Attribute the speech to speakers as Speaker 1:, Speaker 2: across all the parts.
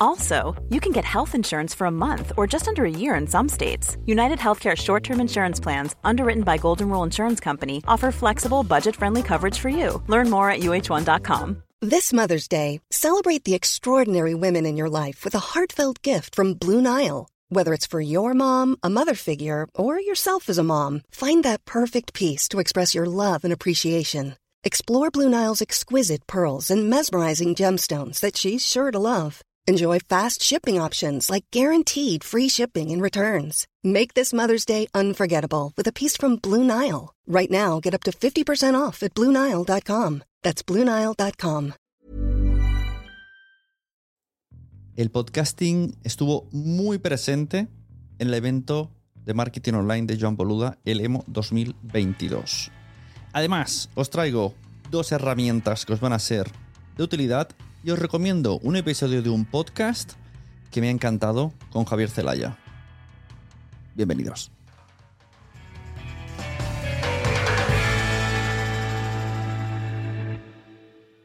Speaker 1: Also, you can get health insurance for a month or just under a year in some states. United Healthcare short term insurance plans, underwritten by Golden Rule Insurance Company, offer flexible, budget friendly coverage for you. Learn more at uh1.com.
Speaker 2: This Mother's Day, celebrate the extraordinary women in your life with a heartfelt gift from Blue Nile. Whether it's for your mom, a mother figure, or yourself as a mom, find that perfect piece to express your love and appreciation. Explore Blue Nile's exquisite pearls and mesmerizing gemstones that she's sure to love. Enjoy fast shipping options like guaranteed free shipping and returns. Make this Mother's Day unforgettable with a piece from Blue Nile. Right now, get up to 50% off at BlueNile.com. That's BlueNile.com.
Speaker 3: El podcasting estuvo muy presente en el evento de marketing online de Joan Boluda, el EMO 2022. Además, os traigo dos herramientas que os van a ser de utilidad y os recomiendo un episodio de un podcast que me ha encantado con Javier Zelaya. Bienvenidos.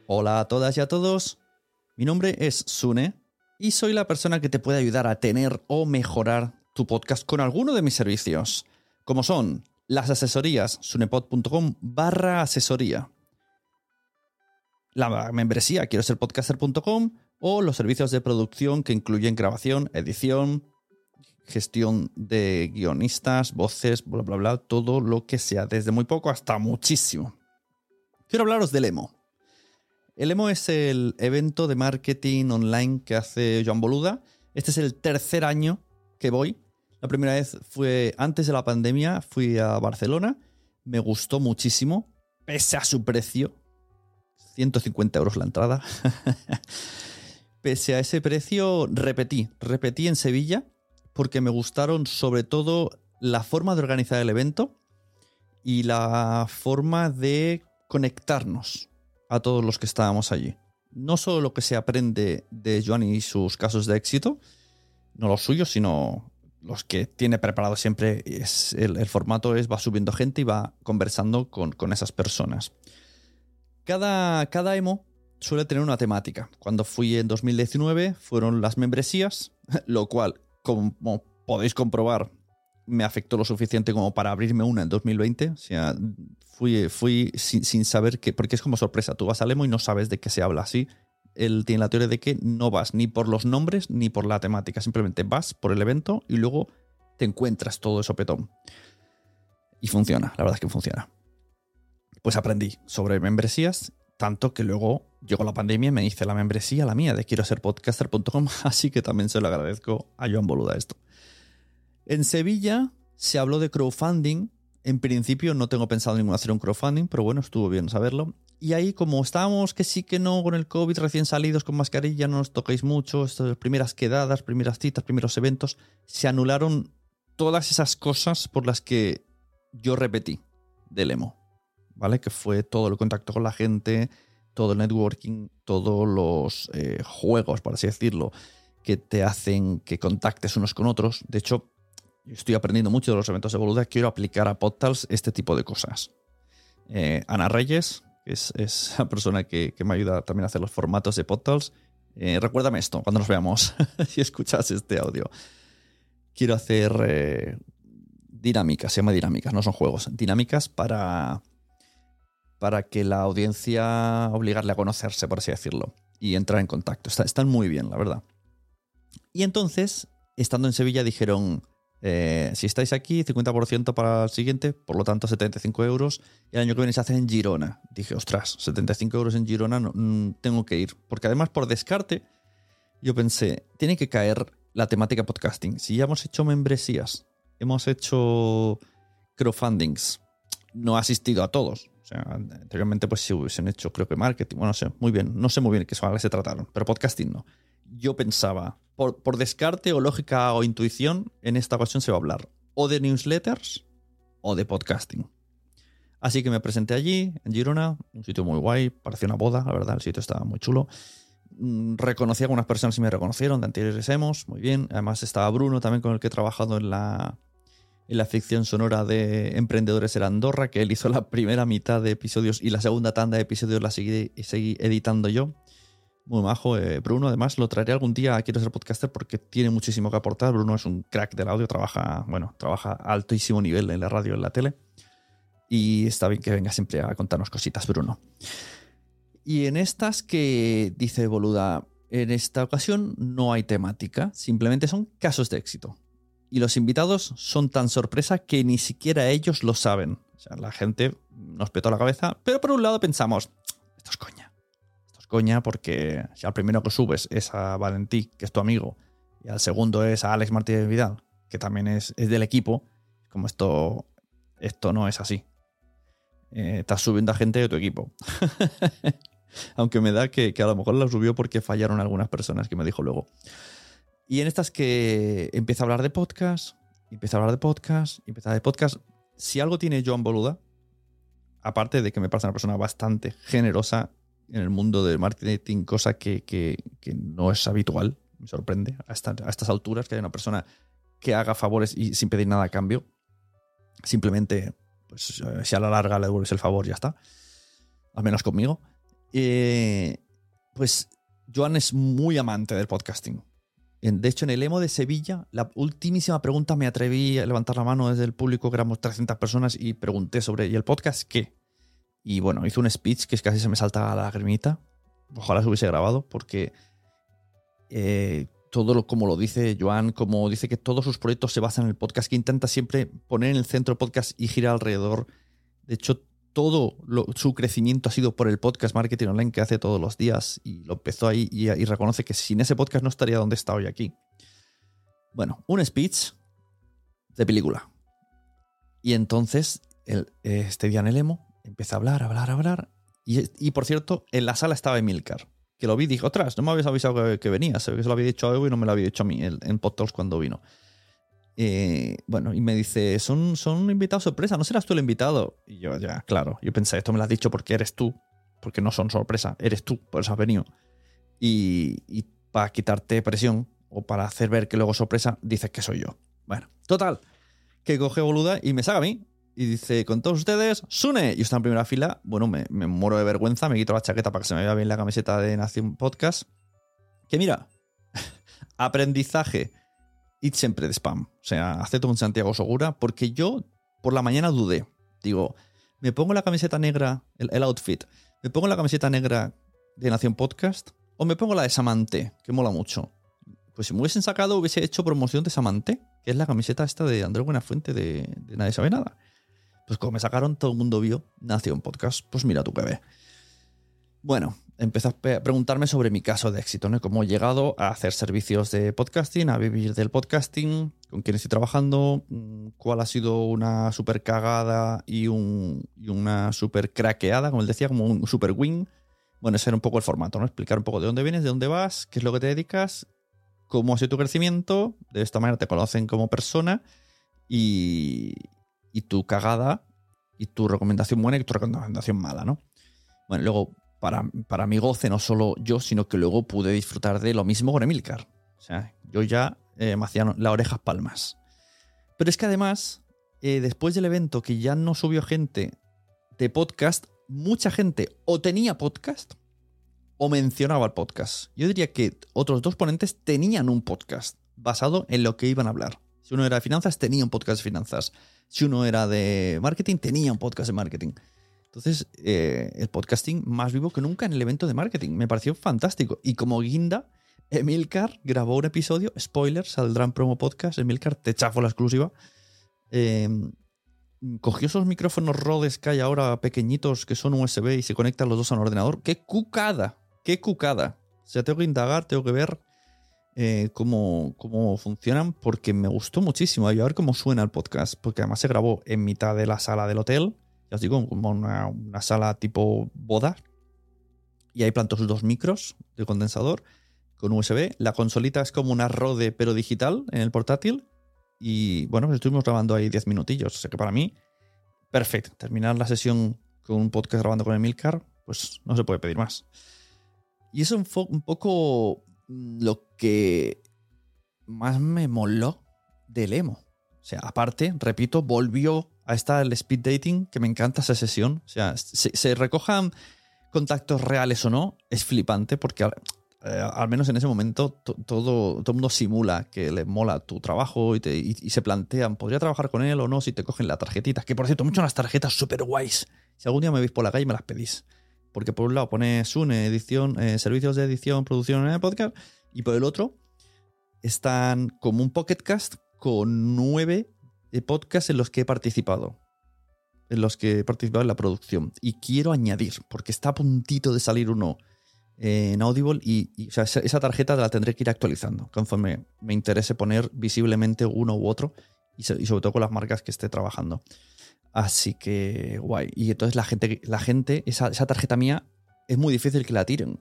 Speaker 3: Hola a todas y a todos. Mi nombre es Sune y soy la persona que te puede ayudar a tener o mejorar tu podcast con alguno de mis servicios, como son las asesorías, sunepod.com barra asesoría. La membresía, quiero ser podcaster.com o los servicios de producción que incluyen grabación, edición, gestión de guionistas, voces, bla, bla, bla, todo lo que sea, desde muy poco hasta muchísimo. Quiero hablaros del EMO. El EMO es el evento de marketing online que hace Joan Boluda. Este es el tercer año que voy. La primera vez fue antes de la pandemia, fui a Barcelona, me gustó muchísimo, pese a su precio, 150 euros la entrada. pese a ese precio, repetí, repetí en Sevilla, porque me gustaron sobre todo la forma de organizar el evento y la forma de conectarnos a todos los que estábamos allí. No solo lo que se aprende de Joan y sus casos de éxito, no los suyos, sino los que tiene preparado siempre. Es, el, formato es va subiendo gente y va conversando con, esas personas. Cada, cada emo suele tener una temática. Cuando fui en 2019 fueron las membresías, lo cual, como podéis comprobar, me afectó lo suficiente como para abrirme una en 2020. O sea, fui, fui sin, saber qué, porque es como sorpresa. Tú vas al emo y no sabes de qué se habla así. Él tiene la teoría de que no vas ni por los nombres ni por la temática. Simplemente vas por el evento y luego te encuentras todo eso petón. Y funciona, la verdad es que funciona. Pues aprendí sobre membresías, tanto que luego llegó la pandemia y me hice la membresía, la mía, de quiero ser podcaster.com, así que también se lo agradezco a Joan Boluda esto. En Sevilla se habló de crowdfunding. En principio no tengo pensado en hacer un crowdfunding, pero bueno, estuvo bien saberlo. Y ahí, como estábamos que sí que no con el COVID, recién salidos con mascarilla, no nos toquéis mucho, estas primeras quedadas, primeras citas, primeros eventos, se anularon todas esas cosas por las que yo repetí del emo, ¿vale? Que fue todo el contacto con la gente, todo el networking, todos los eh, juegos, por así decirlo, que te hacen que contactes unos con otros. De hecho, estoy aprendiendo mucho de los eventos de Boluda, quiero aplicar a Podtals este tipo de cosas. Eh, Ana Reyes, que es, es la persona que, que, me ayuda también a hacer los formatos de PodTalks, eh, recuérdame esto cuando nos veamos, si escuchas este audio. Quiero hacer dinámicas, se llama dinámicas, no son juegos, dinámicas para, para que la audiencia obligarle a conocerse, por así decirlo, y entrar en contacto. están muy bien, la verdad. Y entonces, estando en Sevilla, dijeron, eh, si estáis aquí, 50% para el siguiente, por lo tanto 75 euros. Y el año que viene se hace en Girona. Dije, ostras, 75 euros en Girona, no, mm, tengo que ir. Porque además, por descarte, yo pensé, tiene que caer la temática podcasting. Si ya hemos hecho membresías, hemos hecho crowdfundings, no ha asistido a todos. O sea, anteriormente pues si hubiesen hecho, creo que marketing, bueno, no sé, muy bien, no sé muy bien qué se trataron, pero podcasting no. Yo pensaba, por, descarte o lógica o intuición, en esta ocasión se va a hablar o de newsletters o de podcasting. Así que me presenté allí, en Girona, un sitio muy guay, parecía una boda, la verdad, el sitio estaba muy chulo. Mm, reconocí a algunas personas y me reconocieron de anteriores hemos, muy bien. Además estaba Bruno también con el que he trabajado en la, en la ficción sonora de Emprendedores en Andorra, que él hizo la primera mitad de episodios y la segunda tanda de episodios la seguí, seguí editando yo. Muy majo, eh, Bruno. Además, lo traeré algún día a Quiero ser podcaster porque tiene muchísimo que aportar. Bruno es un crack del audio, trabaja, bueno, trabaja a altísimo nivel en la radio en la tele. Y está bien que venga siempre a contarnos cositas, Bruno. Y en estas que dice Boluda, en esta ocasión no hay temática, simplemente son casos de éxito. Y los invitados son tan sorpresa que ni siquiera ellos lo saben. La gente nos petó la cabeza, pero por un lado pensamos, esto es coña coña porque si al primero que subes es a Valentí, que es tu amigo, y al segundo es a Alex Martínez Vidal, que también es, del equipo, como esto, esto no es así. Eh, estás subiendo a gente de tu equipo. Aunque me da que, a lo mejor lo subió porque fallaron algunas personas, que me dijo luego. Y en estas que empieza a hablar de podcast, empieza a hablar de podcast, empieza a hablar de podcast. Si algo tiene Joan Boluda, aparte de que me parece una persona bastante generosa en el mundo del marketing, cosa que, no es habitual, me sorprende a, estas alturas que haya una persona que haga favores y sin pedir nada a cambio. Simplemente, pues eh, si a la larga le devuelves el favor, ya está. Al menos conmigo. Eh, pues Joan es muy amante del podcasting. De hecho, en el emo de Sevilla, la ultimísima pregunta me atreví a levantar la mano desde el público, que éramos 300 personas, y pregunté sobre, ¿y el podcast qué? Y bueno, hizo un speech que casi se me salta la lagrimita. Ojalá se hubiese grabado, porque eh, todo lo, como lo dice Joan, como dice que todos sus proyectos se basan en el podcast, que intenta siempre poner en el centro el podcast y girar alrededor. De hecho, todo su crecimiento ha sido por el podcast marketing online que hace todos los días y lo empezó ahí y, reconoce que sin ese podcast no estaría donde está hoy aquí. Bueno, un speech de película. Y entonces, el, este día en el emo, Empieza a hablar, a hablar, a hablar. Y, por cierto, en la sala estaba Emilcar, que lo vi y dije, otras, no me habías avisado que, venía venías. Se que lo había dicho a Evo y no me lo había dicho a mí en, en cuando vino. Eh, bueno, y me dice, son, son invitados sorpresa, ¿no serás tú el invitado? Y yo, ya, claro, yo pensé, esto me lo has dicho porque eres tú, porque no son sorpresa, eres tú, por eso has venido. Y, para quitarte presión o para hacer ver que luego sorpresa, dices que soy yo. Bueno, total, que coge boluda y me saca a mí y dice, con todos ustedes, Sune. Y está en primera fila. Bueno, me, muero de vergüenza, me quito la chaqueta para que se me vea bien la camiseta de Nación Podcast. Que mira, aprendizaje. Y siempre de spam. O sea, acepto un Santiago Segura porque yo por la mañana dudé. Digo, me pongo la camiseta negra, el, outfit, me pongo la camiseta negra de Nación Podcast o me pongo la de Samante, que mola mucho. Pues si me hubiesen sacado, hubiese hecho promoción de Samante, que es la camiseta esta de Andrés Buenafuente de, Nadie Sabe Nada. Pues como me sacaron, todo el mundo vio, nació un podcast. Pues mira tu bebé. Bueno, empezó a preguntarme sobre mi caso de éxito, ¿no? Cómo he llegado a hacer servicios de podcasting, a vivir del podcasting, con quién estoy trabajando, mm, cuál ha sido una super cagada y, una super craqueada, como él decía, como un super win. Bueno, ese era un poco el formato, ¿no? Explicar un poco de dónde vienes, de dónde vas, qué es lo que te dedicas, cómo ha sido tu crecimiento. De esta manera te conocen como persona y, y tu cagada y tu recomendación buena y tu recomendación mala, ¿no? Bueno, luego, para, para mi goce, no solo yo, sino que luego pude disfrutar de lo mismo con Emilcar. O sea, yo ya eh, me hacían las orejas palmas. Pero es que además, eh, después del evento que ya no subió gente de podcast, mucha gente o tenía podcast o mencionaba el podcast. Yo diría que otros dos ponentes tenían un podcast basado en lo que iban a hablar. Si uno era de finanzas, tenía un podcast de finanzas. Si uno era de marketing, tenía un podcast de marketing. Entonces, eh, el podcasting más vivo que nunca en el evento de marketing. Me pareció fantástico. Y como guinda, Emilcar grabó un episodio, spoiler, saldrá en promo podcast. Emilcar, te chafo la exclusiva. Eh, cogió esos micrófonos Rhodes que hay ahora pequeñitos que son USB y se conectan los dos a un ordenador. ¡Qué cucada! ¡Qué cucada! O sea, tengo que indagar, tengo que ver eh, cómo, cómo, funcionan porque me gustó muchísimo. A ver cómo suena el podcast, porque además se grabó en mitad de la sala del hotel. Digo, como una, una sala tipo boda. Y ahí plantó sus dos micros de condensador con USB. La consolita es como una Rode pero digital en el portátil y bueno, pues estuvimos grabando ahí 10 minutillos. O sea que para mí, perfecto. Terminar la sesión con un podcast grabando con Emilcar, pues no se puede pedir más. Y eso un, un poco mm, lo que más me moló del emo. O sea, aparte, repito, volvió a estar el speed dating, que me encanta esa sesión. O sea, se, se recojan contactos reales o no, es flipante porque eh, al menos en ese momento, todo, todo el mundo simula que le mola tu trabajo y, te, y, se plantean, ¿podría trabajar con él o no si te cogen la tarjetita? Que por cierto, muchas las tarjetas súper guays. Si algún día me veis por la calle, me las pedís. Porque por un lado pone Sune, edición, eh, servicios de edición, producción en podcast, y por el otro están como un Pocketcast con nueve eh, podcasts en los que he participado. En los que he participado en la producción. Y quiero añadir, porque está a puntito de salir uno en Audible y, esa tarjeta la tendré que ir actualizando conforme me interese poner visiblemente uno u otro y, sobre todo con las marcas que esté trabajando. Así que guay. Y entonces la gente, la gente esa, tarjeta mía es muy difícil que la tiren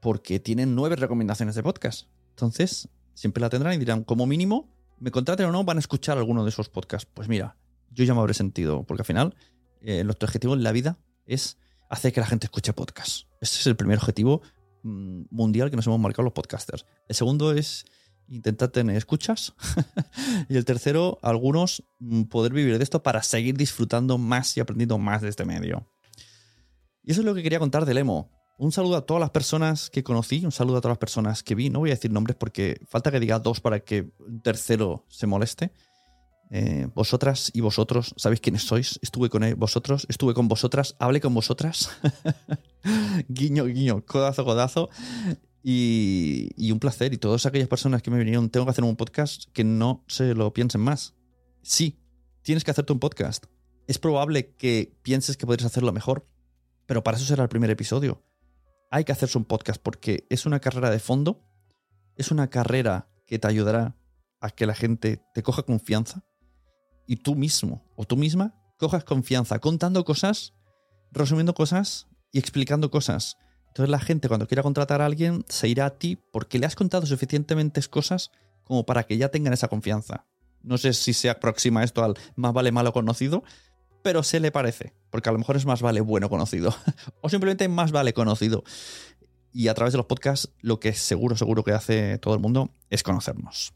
Speaker 3: porque tienen nueve recomendaciones de podcast. Entonces siempre la tendrán y dirán, como mínimo, me contraten o no, van a escuchar alguno de esos podcasts. Pues mira, yo ya me habré sentido, porque al final eh, nuestro objetivo en la vida es hacer que la gente escuche podcasts. Ese es el primer objetivo mm, mundial que nos hemos marcado los podcasters. El segundo es intentar tener escuchas. y el tercero, algunos mm, poder vivir de esto para seguir disfrutando más y aprendiendo más de este medio. Y eso es lo que quería contar del emo. Un saludo a todas las personas que conocí, un saludo a todas las personas que vi. No voy a decir nombres porque falta que diga dos para que un tercero se moleste. Eh, vosotras y vosotros, ¿sabéis quiénes sois? Estuve con vosotros, estuve con vosotras, hablé con vosotras. guiño, guiño, codazo, codazo. Y, y, un placer. Y todas aquellas personas que me vinieron, tengo que hacer un podcast, que no se lo piensen más. Sí, tienes que hacerte un podcast. Es probable que pienses que podrías hacerlo mejor, pero para eso será el primer episodio. Hay que hacerse un podcast porque es una carrera de fondo, es una carrera que te ayudará a que la gente te coja confianza y tú mismo o tú misma cojas confianza contando cosas, resumiendo cosas y explicando cosas. Entonces la gente cuando quiera contratar a alguien se irá a ti porque le has contado suficientemente cosas como para que ya tengan esa confianza. No sé si se aproxima esto al más vale malo conocido, pero se le parece, porque a lo mejor es más vale bueno conocido, o simplemente más vale conocido. Y a través de los podcasts lo que seguro, seguro que hace todo el mundo es conocernos.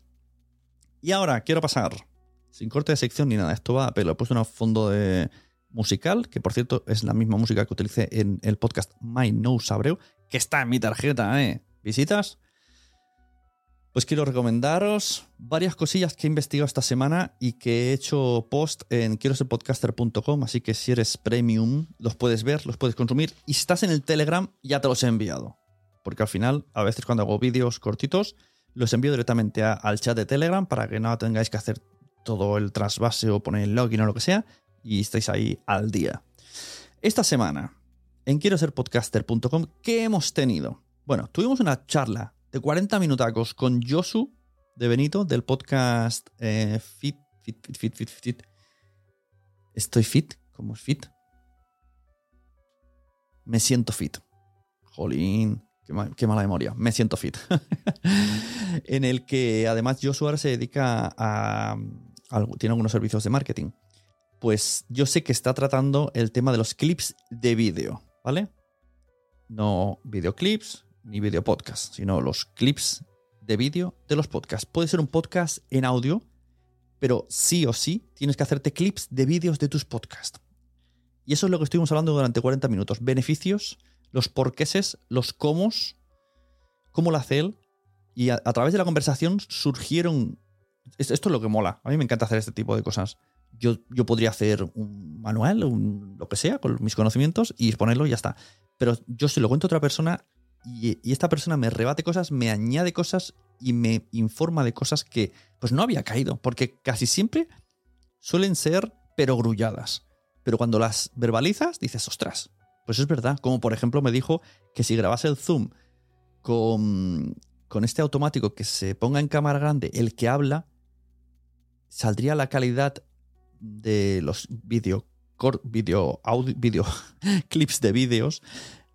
Speaker 3: Y ahora quiero pasar sin corte de sección ni nada. Esto va a pelo. He puesto un fondo de musical, que por cierto es la misma música que utilicé en el podcast My No Sabreu, que está en mi tarjeta, ¿eh? ¿Visitas? Pues quiero recomendaros varias cosillas que he investigado esta semana y que he hecho post en quiero ser podcaster.com, así que si eres premium los puedes ver, los puedes consumir y si estás en el Telegram ya te los he enviado, porque al final a veces cuando hago vídeos cortitos los envío directamente al chat de Telegram para que no tengáis que hacer todo el trasvase o poner el login o lo que sea y estáis ahí al día. Esta semana, en quiero ser podcaster.com, ¿qué hemos tenido? Bueno, tuvimos una charla de 40 minutacos con Josu de Benito del podcast eh, fit, fit, fit, Fit, Fit, Fit, ¿Estoy fit? ¿Cómo es fit? Me siento fit. Jolín, qué, mala memoria. Me siento fit. en el que además Josu ahora se dedica a, tiene algunos servicios de marketing. Pues yo sé que está tratando el tema de los clips de vídeo, ¿vale? No videoclips ni video podcast, sino los clips de vídeo de los podcasts. Puede ser un podcast en audio, pero sí o sí tienes que hacerte clips de vídeos de tus podcasts. Y eso es lo que estuvimos hablando durante 40 minutos. Beneficios, los porqueses, los cómo, cómo lo hace él. Y a, través de la conversación surgieron... es- Esto es lo que mola. A mí me encanta hacer este tipo de cosas. Yo, yo podría hacer un manual, un, lo que sea, con mis conocimientos y exponerlo y ya está. Pero yo se lo cuento a otra persona y, esta persona me rebate cosas, me añade cosas y me informa de cosas que pues no había caído. Porque casi siempre suelen ser perogrulladas. Pero cuando las verbalizas, dices, ostras, pues es verdad. Como por ejemplo me dijo que si grabase el Zoom con, con este automático que se ponga en cámara grande, el que habla, saldría la calidad de los vídeo, audio, clips de vídeos,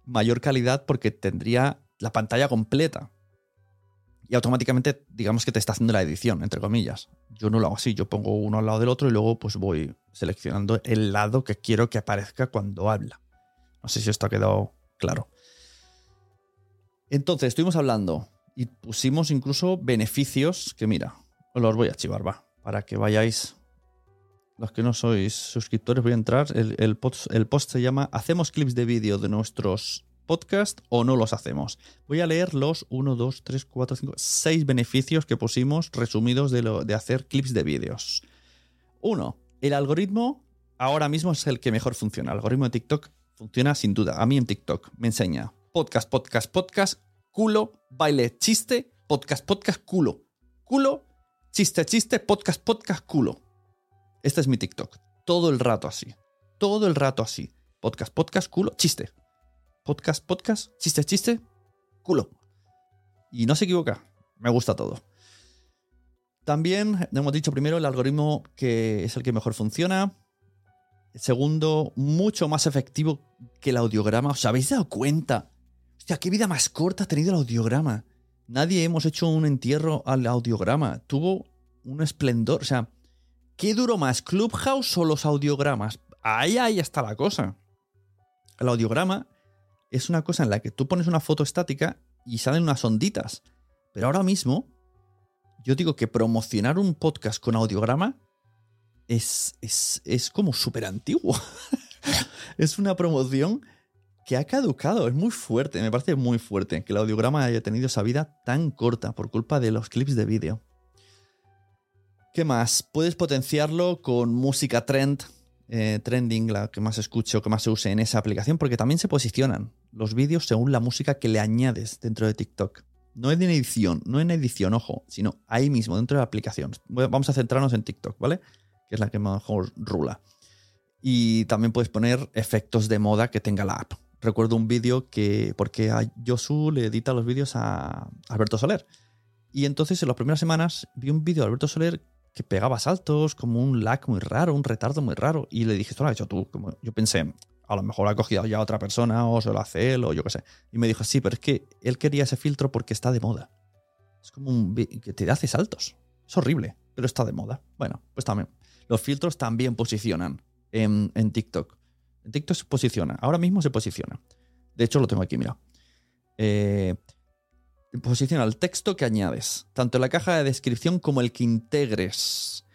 Speaker 3: mayor calidad porque tendría la pantalla completa. Y automáticamente, digamos que te está haciendo la edición, entre comillas. Yo no lo hago así, yo pongo uno al lado del otro y luego pues voy seleccionando el lado que quiero que aparezca cuando habla. No sé si esto ha quedado claro. Entonces, estuvimos hablando y pusimos incluso beneficios que, mira, os los voy a chivar, va, para que vayáis. Los que no sois suscriptores, voy a entrar. El, post, el post se llama ¿Hacemos clips de vídeo de nuestros podcasts o no los hacemos? Voy a leer los 1, 2, 3, 4, 5, 6 beneficios que pusimos resumidos de, lo, de hacer clips de vídeos. Uno, el algoritmo ahora mismo es el que mejor funciona. El algoritmo de TikTok funciona sin duda. A mí en TikTok me enseña podcast, podcast, podcast, culo, baile, chiste, podcast, podcast, culo, culo, chiste, chiste, podcast, podcast, culo. Este es mi TikTok. Todo el rato así. Todo el rato así. Podcast, podcast, culo, chiste. Podcast, podcast, chiste, chiste, culo. Y no se equivoca. Me gusta todo. También hemos dicho primero el algoritmo que es el que mejor funciona. Segundo, mucho más efectivo que el audiograma. ¿Os habéis dado cuenta? Hostia, qué vida más corta ha tenido el audiograma. Nadie hemos hecho un entierro al audiograma. Tuvo un esplendor. O sea, ¿qué duró más, Clubhouse o los audiogramas? Ahí, ahí está la cosa. El audiograma es una cosa en la que tú pones una foto estática y salen unas onditas. Pero ahora mismo, yo digo que promocionar un podcast con audiograma es, es, es como súper antiguo. es una promoción que ha caducado. Es muy fuerte, me parece muy fuerte que el audiograma haya tenido esa vida tan corta por culpa de los clips de vídeo. ¿Qué más? Puedes potenciarlo con música trend, eh, trending, la que más escuche o que más se use en esa aplicación, porque también se posicionan los vídeos según la música que le añades dentro de TikTok. No en edición, no en edición, ojo, sino ahí mismo, dentro de la aplicación. Vamos a centrarnos en TikTok, ¿vale? Que es la que mejor rula. Y también puedes poner efectos de moda que tenga la app. Recuerdo un vídeo que, porque a Josu le edita los vídeos a Alberto Soler. Y entonces en las primeras semanas vi un vídeo de Alberto Soler que pegaba saltos, como un lag muy raro, un retardo muy raro. Y le dije, esto lo has hecho tú. Como yo pensé, a lo mejor ha cogido ya otra persona o se lo hace él o yo qué sé. Y me dijo, sí, pero es que él quería ese filtro porque está de moda. Es como un que te hace saltos. Es horrible, pero está de moda. Bueno, pues también. Los filtros también posicionan en, en TikTok. En TikTok se posiciona. Ahora mismo se posiciona. De hecho, lo tengo aquí, mira. Eh, posiciona el texto que añades, tanto en la caja de descripción como el que integres.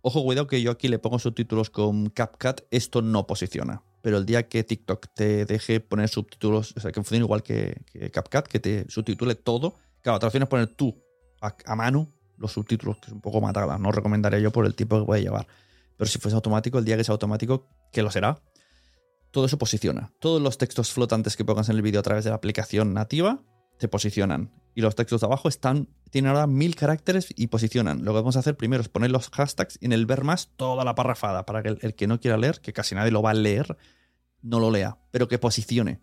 Speaker 3: Ojo, cuidado que yo aquí le pongo subtítulos con CapCut, esto no posiciona. Pero el día que TikTok te deje poner subtítulos, o sea, que funcione igual que, que CapCut, que te subtitule todo, claro, te opción es poner tú a, a mano los subtítulos, que es un poco matada, no recomendaría yo por el tiempo que puede llevar. Pero si fuese automático, el día que sea automático, que lo será, todo eso posiciona. Todos los textos flotantes que pongas en el vídeo a través de la aplicación nativa te posicionan. Y los textos de abajo están, tienen ahora mil caracteres y posicionan. Lo que vamos a hacer primero es poner los hashtags y en el ver más toda la parrafada para que el, que no quiera leer, que casi nadie lo va a leer, no lo lea, pero que posicione.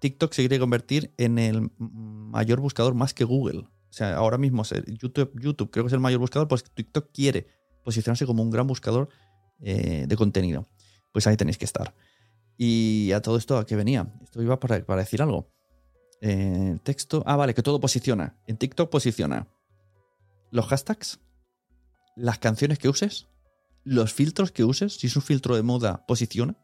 Speaker 3: TikTok se quiere convertir en el mayor buscador más que Google. O sea, ahora mismo YouTube, YouTube creo que es el mayor buscador, pues TikTok quiere posicionarse como un gran buscador eh, de contenido. Pues ahí tenéis que estar. Y a todo esto, ¿a qué venía? Esto iba para, para decir algo. Eh, texto. Ah, vale, que todo posiciona. En TikTok posiciona los hashtags, las canciones que uses, los filtros que uses. Si es un filtro de moda, posiciona.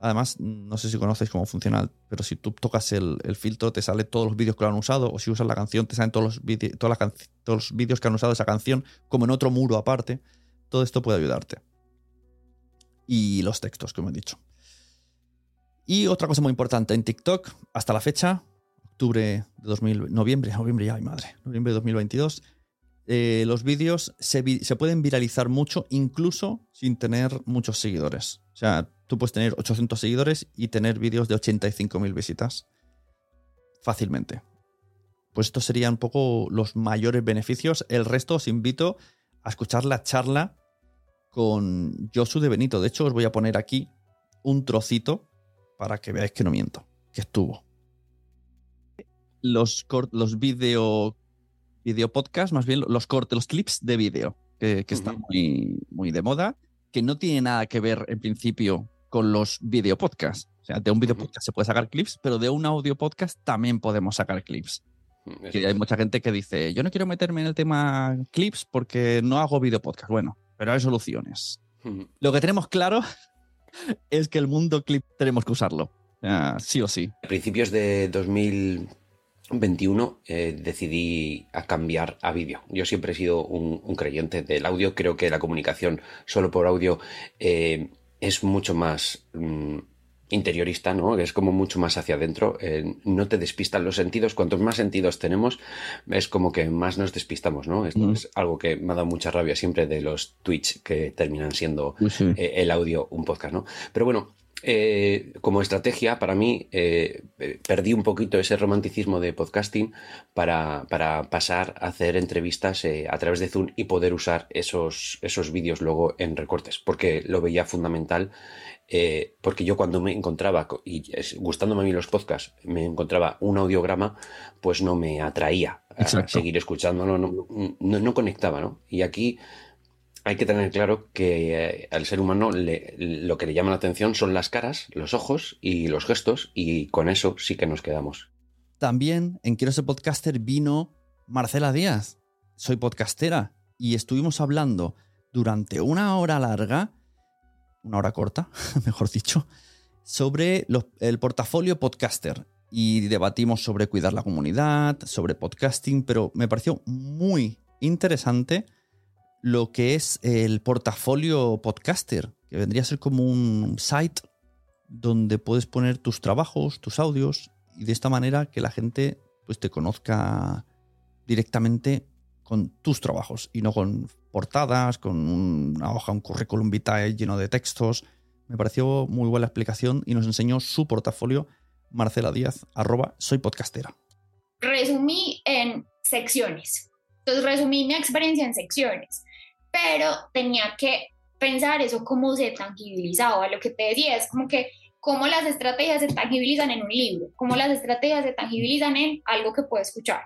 Speaker 3: Además, no sé si conocéis cómo funciona, pero si tú tocas el, filtro, te sale todos los vídeos que lo han usado, o si usas la canción, te salen todos los vídeos que han usado esa canción, como en otro muro aparte. Todo esto puede ayudarte. Y los textos, como he dicho. Y otra cosa muy importante, en TikTok, hasta la fecha, octubre de 2000, noviembre, noviembre ya, ay madre, noviembre de 2022, eh, los vídeos se, pueden viralizar mucho, incluso sin tener muchos seguidores. O sea, tú puedes tener 800 seguidores y tener vídeos de 85.000 visitas fácilmente. Pues estos serían un poco los mayores beneficios. El resto os invito a escuchar la charla con Josu de Benito. De hecho, os voy a poner aquí un trocito para que veáis que no miento, que estuvo. Los, los video, video podcast, más bien los cortes, los clips de vídeo, que, que están muy, muy de moda, que no tiene nada que ver en principio con los video podcasts. O sea, de un video podcast se puede sacar clips, pero de un audio podcast también podemos sacar clips.
Speaker 4: Eso
Speaker 3: Que hay mucha gente que dice, yo no quiero meterme en el tema clips porque no hago video podcast. Bueno, pero hay soluciones. Lo que tenemos claro es que el mundo clip tenemos que usarlo. Sea, sí o sí.
Speaker 4: A principios de 2021 eh, decidí a cambiar a vídeo. Yo siempre he sido un, un creyente del audio. Creo que la comunicación solo por audio eh, es mucho más mm, interiorista, ¿no? Es como mucho más hacia adentro. eh, no te despistan los sentidos. Cuantos más sentidos tenemos, es como que más nos despistamos, ¿no? Esto
Speaker 3: Mm.
Speaker 4: es algo que me ha dado mucha rabia siempre de los Twitch que terminan siendo eh, el audio un podcast, ¿no? Pero bueno, eh, como estrategia, para mí, eh, eh, perdí un poquito ese romanticismo de podcasting para, para pasar a hacer entrevistas eh, a través de Zoom y poder usar esos, esos vídeos luego en recortes, porque lo veía fundamental. porque yo cuando me encontraba, co- y gustándome a mí los podcasts, me encontraba un audiograma, pues no me atraía a
Speaker 3: Exacto.
Speaker 4: seguir escuchándolo, no, no, no conectaba, ¿no? Y aquí hay que tener claro que eh, al ser humano lo que le llama la atención son las caras, los ojos y los gestos, y con eso sí que nos quedamos.
Speaker 3: También en Quiero ser podcaster vino Marcela Díaz. Soy podcastera y estuvimos hablando durante una hora larga, una hora corta, mejor dicho, sobre el portafolio podcaster. Y debatimos sobre cuidar la comunidad, sobre podcasting, pero me pareció muy interesante lo que es el portafolio podcaster, que vendría a ser como un site donde puedes poner tus trabajos, tus audios, y de esta manera que la gente pues, te conozca directamente con tus trabajos y no con portadas, con una hoja, un currículum vitae lleno de textos. Me pareció muy buena explicación y nos enseñó su portafolio Marcela Díaz, arroba soy podcastera.
Speaker 5: resumí en secciones. Entonces resumí mi experiencia en secciones, pero tenía que pensar eso cómo se tangibilizaba. Lo que te decía es como que cómo las estrategias se tangibilizan en un libro, cómo las estrategias se tangibilizan en algo que puedo escuchar.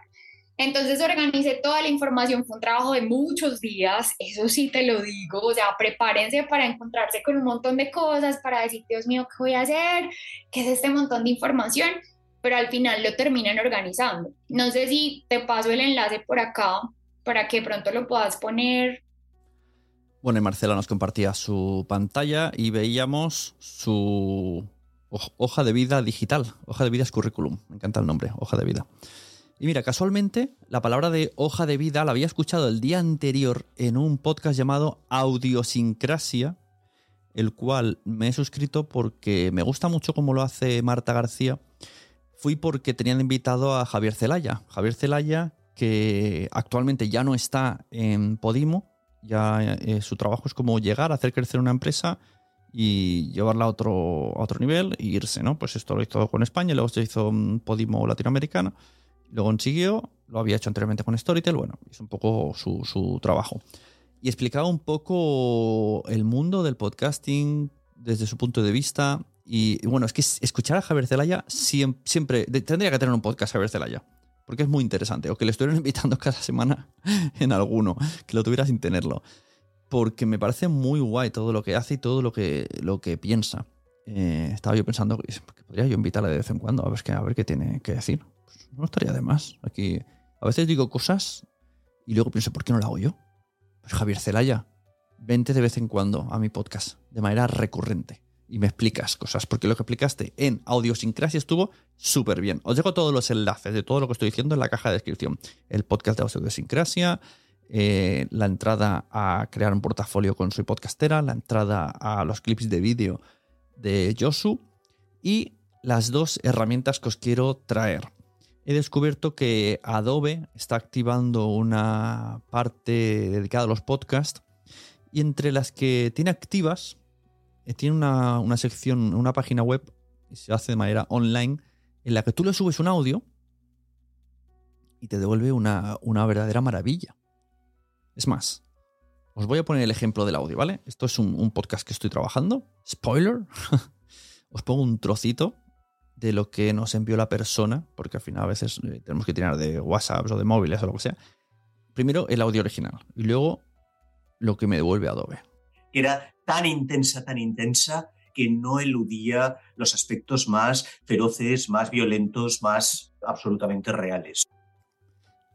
Speaker 5: Entonces organicé toda la información, fue un trabajo de muchos días, eso sí te lo digo, o sea, prepárense para encontrarse con un montón de cosas, para decir, Dios mío, ¿qué voy a hacer? ¿Qué es este montón de información? pero al final lo terminan organizando. No sé si te paso el enlace por acá para que pronto lo puedas poner.
Speaker 3: Bueno, y Marcela nos compartía su pantalla y veíamos su hoj- hoja de vida digital. Hoja de vida es currículum. Me encanta el nombre, hoja de vida. Y mira, casualmente, la palabra de hoja de vida la había escuchado el día anterior en un podcast llamado Audiosincrasia, el cual me he suscrito porque me gusta mucho cómo lo hace Marta García. Fui porque tenían invitado a Javier Celaya. Javier Celaya, que actualmente ya no está en Podimo, ya eh, su trabajo es como llegar, hacer crecer una empresa y llevarla a otro, a otro nivel e irse, ¿no? Pues esto lo hizo con España, luego se hizo mm, Podimo Latinoamericana, luego consiguió, lo había hecho anteriormente con Storytel, bueno, es un poco su, su trabajo. Y explicaba un poco el mundo del podcasting desde su punto de vista. Y, bueno, es que es- escuchar a Javier Celaya siempre, siempre tendría que tener un podcast Javier Celaya. Porque es muy interesante. O que le estuvieran invitando cada semana en alguno. Que lo tuviera sin tenerlo. Porque me parece muy guay todo lo que hace y todo lo que, lo que piensa. Eh, estaba yo pensando que que podría yo invitarle de vez en cuando a ver, a ver qué tiene que decir. Pues no estaría de más. Aquí a veces digo cosas y luego pienso, ¿por qué no lo hago yo? Pues Javier Celaya, vente de vez en cuando a mi podcast de manera recurrente y me explicas cosas, porque lo que explicaste en Audiosincrasia estuvo súper bien. Os dejo todos los enlaces de todo lo que estoy diciendo en la caja de descripción. El podcast de Audiosincrasia, eh, la entrada a crear un portafolio con Soy Podcastera, la entrada a los clips de vídeo de Josu y las dos herramientas que os quiero traer. He descubierto que Adobe está activando una parte dedicada a los podcasts y entre las que tiene activas, tiene una, una sección, una página web, y se hace de manera online, en la que tú le subes un audio y te devuelve una, una verdadera maravilla. Es más, os voy a poner el ejemplo del audio, ¿vale? Esto es un, un podcast que estoy trabajando. Spoiler. os pongo un trocito de lo que nos envió la persona, porque al final a veces eh, tenemos que tirar de WhatsApp o de móviles o lo que sea. Primero el audio original y luego lo que me devuelve Adobe.
Speaker 6: Era tan intensa, tan intensa, que no eludía los aspectos más feroces, más violentos, más absolutamente reales.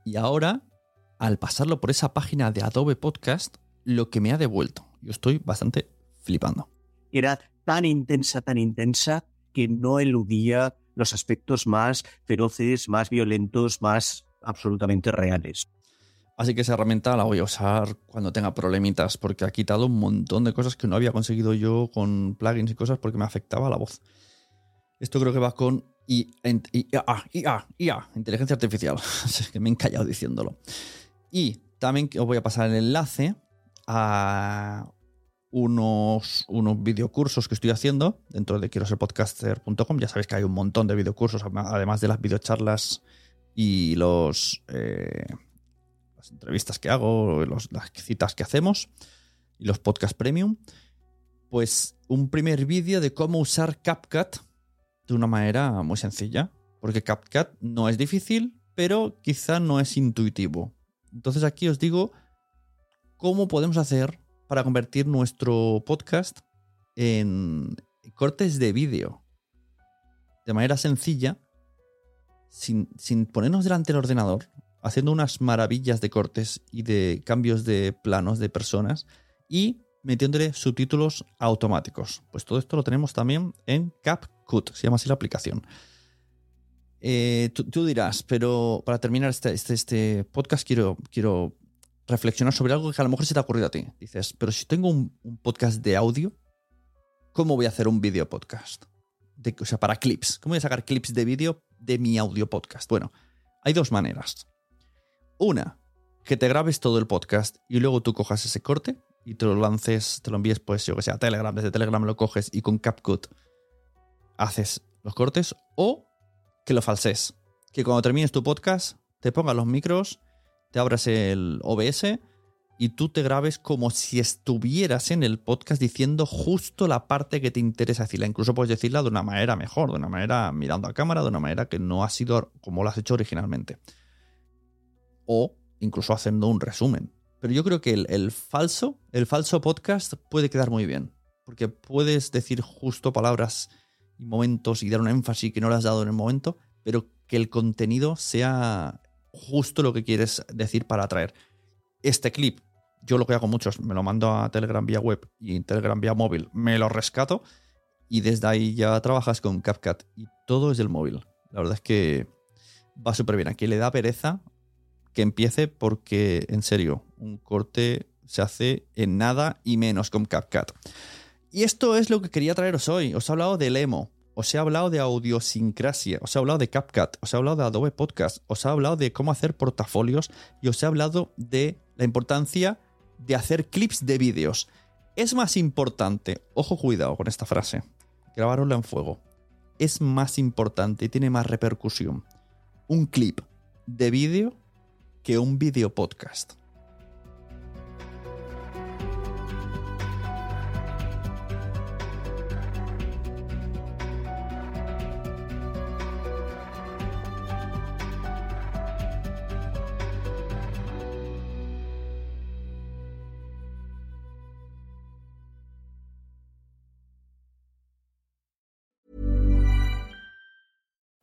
Speaker 3: Y ahora, al pasarlo por esa página de Adobe Podcast, lo que me ha devuelto, yo estoy bastante flipando.
Speaker 6: Era tan intensa, tan intensa, que no eludía los aspectos más feroces, más violentos, más absolutamente reales.
Speaker 3: Así que esa herramienta la voy a usar cuando tenga problemitas, porque ha quitado un montón de cosas que no había conseguido yo con plugins y cosas porque me afectaba la voz. Esto creo que va con IA, IA, IA, inteligencia artificial. que me he encallado diciéndolo. Y también os voy a pasar el enlace a unos, unos videocursos que estoy haciendo dentro de quiero ser podcaster.com. Ya sabéis que hay un montón de videocursos, además de las videocharlas y los... Eh, entrevistas que hago, las citas que hacemos y los podcast premium, pues un primer vídeo de cómo usar CapCut de una manera muy sencilla. Porque CapCut no es difícil, pero quizá no es intuitivo. Entonces aquí os digo cómo podemos hacer para convertir nuestro podcast en cortes de vídeo de manera sencilla, sin, sin ponernos delante del ordenador, haciendo unas maravillas de cortes y de cambios de planos de personas y metiéndole subtítulos automáticos. Pues todo esto lo tenemos también en CapCut, se llama así la aplicación. Eh, tú, dirás, pero para terminar este, este, este, podcast quiero, quiero reflexionar sobre algo que a lo mejor se te ha ocurrido a ti. Dices, pero si tengo un, podcast de audio, ¿cómo voy a hacer un video podcast? o sea, para clips. ¿Cómo voy a sacar clips de vídeo de mi audio podcast? Bueno, hay dos maneras. Una, que te grabes todo el podcast y luego tú cojas ese corte y te lo lances, te lo envíes, pues yo que sé, a Telegram, desde Telegram lo coges y con CapCut haces los cortes o que lo falses. Que cuando termines tu podcast te pongas los micros, te abras el OBS y tú te grabes como si estuvieras en el podcast diciendo justo la parte que te interesa decirla. Incluso puedes decirla de una manera mejor, de una manera mirando a cámara, de una manera que no ha sido como lo has hecho originalmente o incluso haciendo un resumen. Pero yo creo que el, falso, el falso podcast puede quedar muy bien, porque puedes decir justo palabras y momentos y dar un énfasis que no le has dado en el momento, pero que el contenido sea justo lo que quieres decir para atraer. Este clip, yo lo que hago muchos, me lo mando a Telegram vía web y Telegram vía móvil, me lo rescato y desde ahí ya trabajas con CapCut y todo es del móvil. La verdad es que va súper bien. Aquí le da pereza que empiece porque, en serio, un corte se hace en nada y menos con CapCut. Y esto es lo que quería traeros hoy. Os he hablado del emo, os he hablado de audiosincrasia, os he hablado de CapCut, os he hablado de Adobe Podcast, os he hablado de cómo hacer portafolios y os he hablado de la importancia de hacer clips de vídeos. Es más importante, ojo cuidado con esta frase, grabarosla en fuego. Es más importante y tiene más repercusión un clip de vídeo que un video podcast.